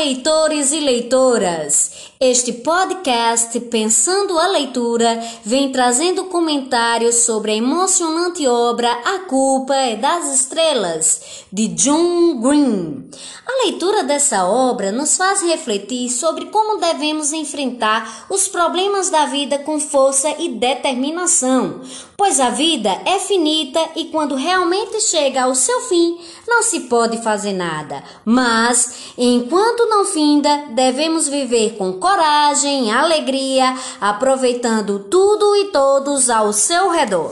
leitores e leitoras! Este podcast Pensando a Leitura vem trazendo comentários sobre a emocionante obra A Culpa é das Estrelas, de John Green. A leitura dessa obra nos faz refletir sobre como devemos enfrentar os problemas da vida com força e determinação, pois a vida é finita e quando realmente chega ao seu fim, não se pode fazer nada. Mas, enquanto não finda, devemos viver com coragem, alegria, aproveitando tudo e todos ao seu redor.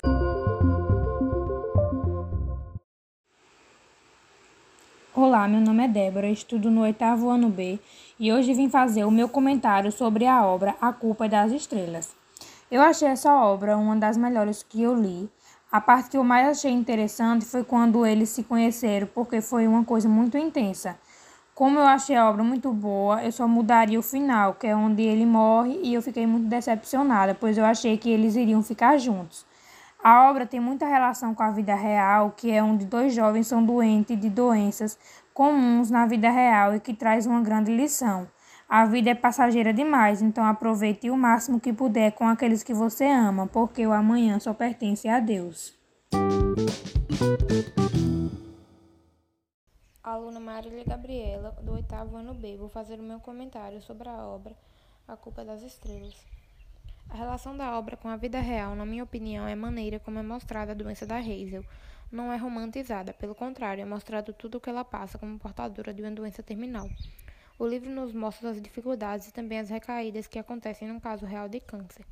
Olá, meu nome é Débora, estudo no oitavo ano B e hoje vim fazer o meu comentário sobre a obra A Culpa é das Estrelas. Eu achei essa obra uma das melhores que eu li. A parte que eu mais achei interessante foi quando eles se conheceram, porque foi uma coisa muito intensa. Como eu achei a obra muito boa, eu só mudaria o final, que é onde ele morre, e eu fiquei muito decepcionada, pois eu achei que eles iriam ficar juntos. A obra tem muita relação com a vida real, que é onde dois jovens são doentes de doenças comuns na vida real e que traz uma grande lição. A vida é passageira demais, então aproveite o máximo que puder com aqueles que você ama, porque o amanhã só pertence a Deus. Aluna Marília Gabriela, do oitavo ano B, vou fazer o meu comentário sobre a obra A Culpa das Estrelas. A relação da obra com a vida real, na minha opinião, é a maneira como é mostrada a doença da Hazel. Não é romantizada, pelo contrário, é mostrado tudo o que ela passa como portadora de uma doença terminal. O livro nos mostra as dificuldades e também as recaídas que acontecem num caso real de câncer.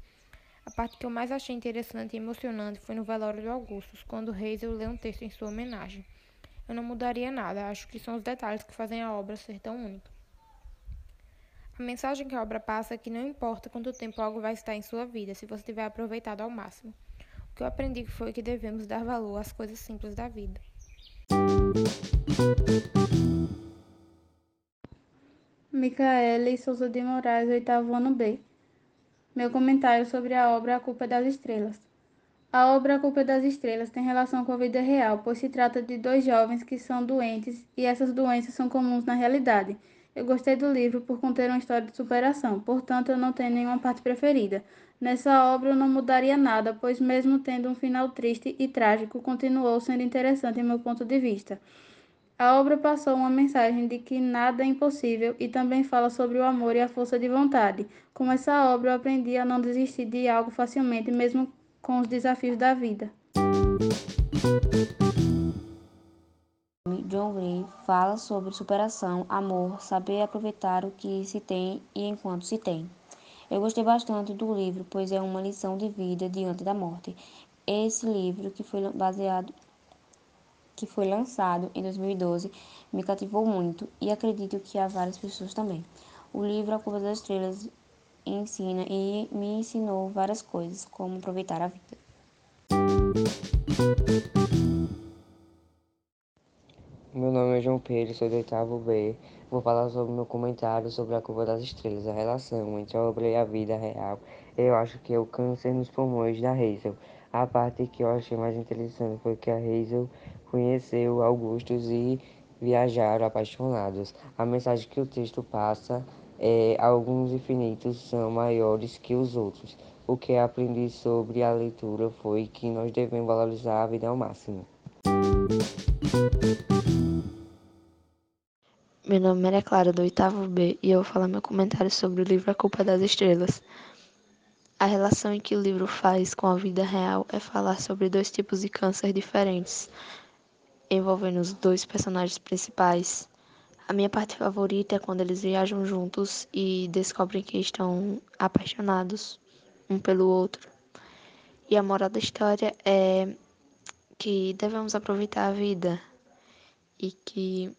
A parte que eu mais achei interessante e emocionante foi no velório de Augustus, quando Hazel lê um texto em sua homenagem. Eu não mudaria nada, acho que são os detalhes que fazem a obra ser tão única. A mensagem que a obra passa é que não importa quanto tempo algo vai estar em sua vida, se você tiver aproveitado ao máximo. O que eu aprendi foi que devemos dar valor às coisas simples da vida. Micaele Souza de Moraes, oitavo ano B. Meu comentário sobre a obra A Culpa das Estrelas. A obra A Culpa das Estrelas tem relação com a vida real, pois se trata de dois jovens que são doentes e essas doenças são comuns na realidade. Eu gostei do livro por conter uma história de superação, portanto, eu não tenho nenhuma parte preferida. Nessa obra eu não mudaria nada, pois, mesmo tendo um final triste e trágico, continuou sendo interessante em meu ponto de vista. A obra passou uma mensagem de que nada é impossível e também fala sobre o amor e a força de vontade. Com essa obra, eu aprendi a não desistir de algo facilmente, mesmo com os desafios da vida. John Gray fala sobre superação, amor, saber aproveitar o que se tem e enquanto se tem. Eu gostei bastante do livro, pois é uma lição de vida diante da morte. Esse livro, que foi baseado que foi lançado em 2012, me cativou muito e acredito que há várias pessoas também. O livro A Curva das Estrelas ensina e me ensinou várias coisas, como aproveitar a vida. Meu nome é João Pedro, sou do oitavo B. Vou falar sobre meu comentário sobre a curva das estrelas, a relação entre a obra e a vida real. Eu acho que é o câncer nos pulmões da Hazel. A parte que eu achei mais interessante foi que a Hazel conheceu Augustus e viajaram apaixonados. A mensagem que o texto passa é alguns infinitos são maiores que os outros. O que aprendi sobre a leitura foi que nós devemos valorizar a vida ao máximo. Meu nome é Clara, do oitavo B, e eu vou falar meu comentário sobre o livro A Culpa das Estrelas. A relação em que o livro faz com a vida real é falar sobre dois tipos de câncer diferentes, envolvendo os dois personagens principais. A minha parte favorita é quando eles viajam juntos e descobrem que estão apaixonados um pelo outro. E a moral da história é que devemos aproveitar a vida e que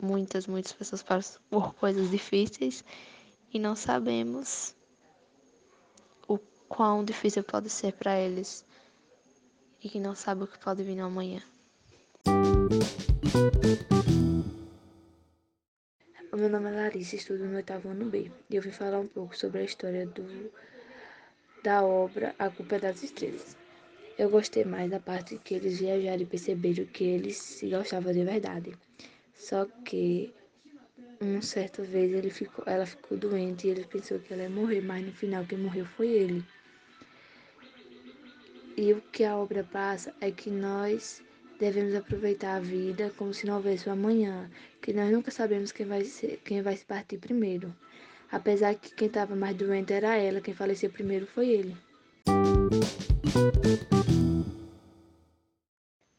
muitas, muitas pessoas passam por coisas difíceis e não sabemos o quão difícil pode ser para eles e que não sabem o que pode vir amanhã. O meu nome é Larissa, estudo no oitavo ano B e eu vim falar um pouco sobre a história do, da obra A Culpa é das Estrelas. Eu gostei mais da parte que eles viajaram e perceberam que eles se gostavam de verdade. Só que uma certa vez ele ficou, ela ficou doente e ele pensou que ela ia morrer, mas no final quem morreu foi ele. E o que a obra passa é que nós devemos aproveitar a vida como se não houvesse o amanhã, que nós nunca sabemos quem vai, ser, quem vai se partir primeiro. Apesar que quem estava mais doente era ela, quem faleceu primeiro foi ele.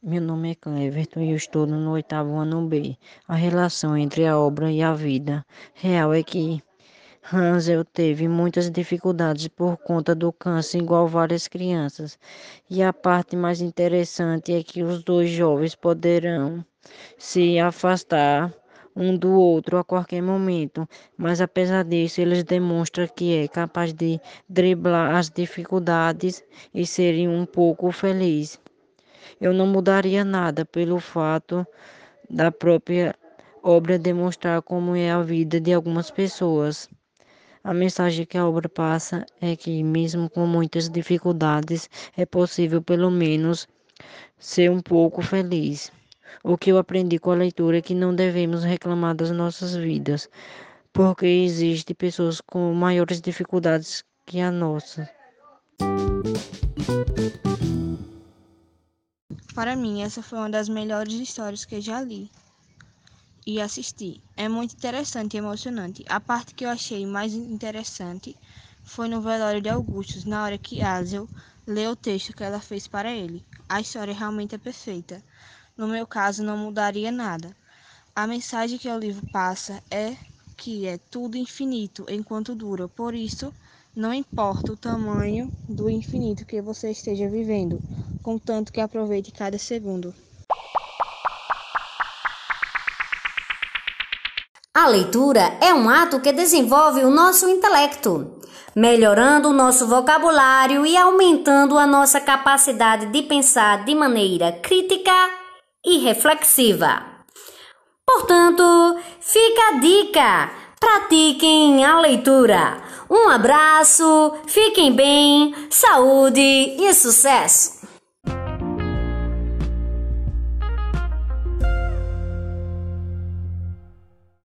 Meu nome é Cleverton e eu estou no oitavo ano B. A relação entre a obra e a vida real é que Hansel teve muitas dificuldades por conta do câncer, igual várias crianças. E a parte mais interessante é que os dois jovens poderão se afastar um do outro a qualquer momento, mas apesar disso, eles demonstram que é capaz de driblar as dificuldades e serem um pouco felizes. Eu não mudaria nada pelo fato da própria obra demonstrar como é a vida de algumas pessoas. A mensagem que a obra passa é que, mesmo com muitas dificuldades, é possível pelo menos ser um pouco feliz. O que eu aprendi com a leitura é que não devemos reclamar das nossas vidas, porque existem pessoas com maiores dificuldades que a nossa. Para mim, essa foi uma das melhores histórias que já li e assisti. É muito interessante e emocionante. A parte que eu achei mais interessante foi no velório de Augustus, na hora que Azel leu o texto que ela fez para ele. A história realmente é perfeita. No meu caso, não mudaria nada. A mensagem que o livro passa é que é tudo infinito enquanto dura. Por isso, não importa o tamanho do infinito que você esteja vivendo, contanto que aproveite cada segundo. A leitura é um ato que desenvolve o nosso intelecto, melhorando o nosso vocabulário e aumentando a nossa capacidade de pensar de maneira crítica e reflexiva. Portanto, fica a dica: pratiquem a leitura. Um abraço, fiquem bem, saúde e sucesso!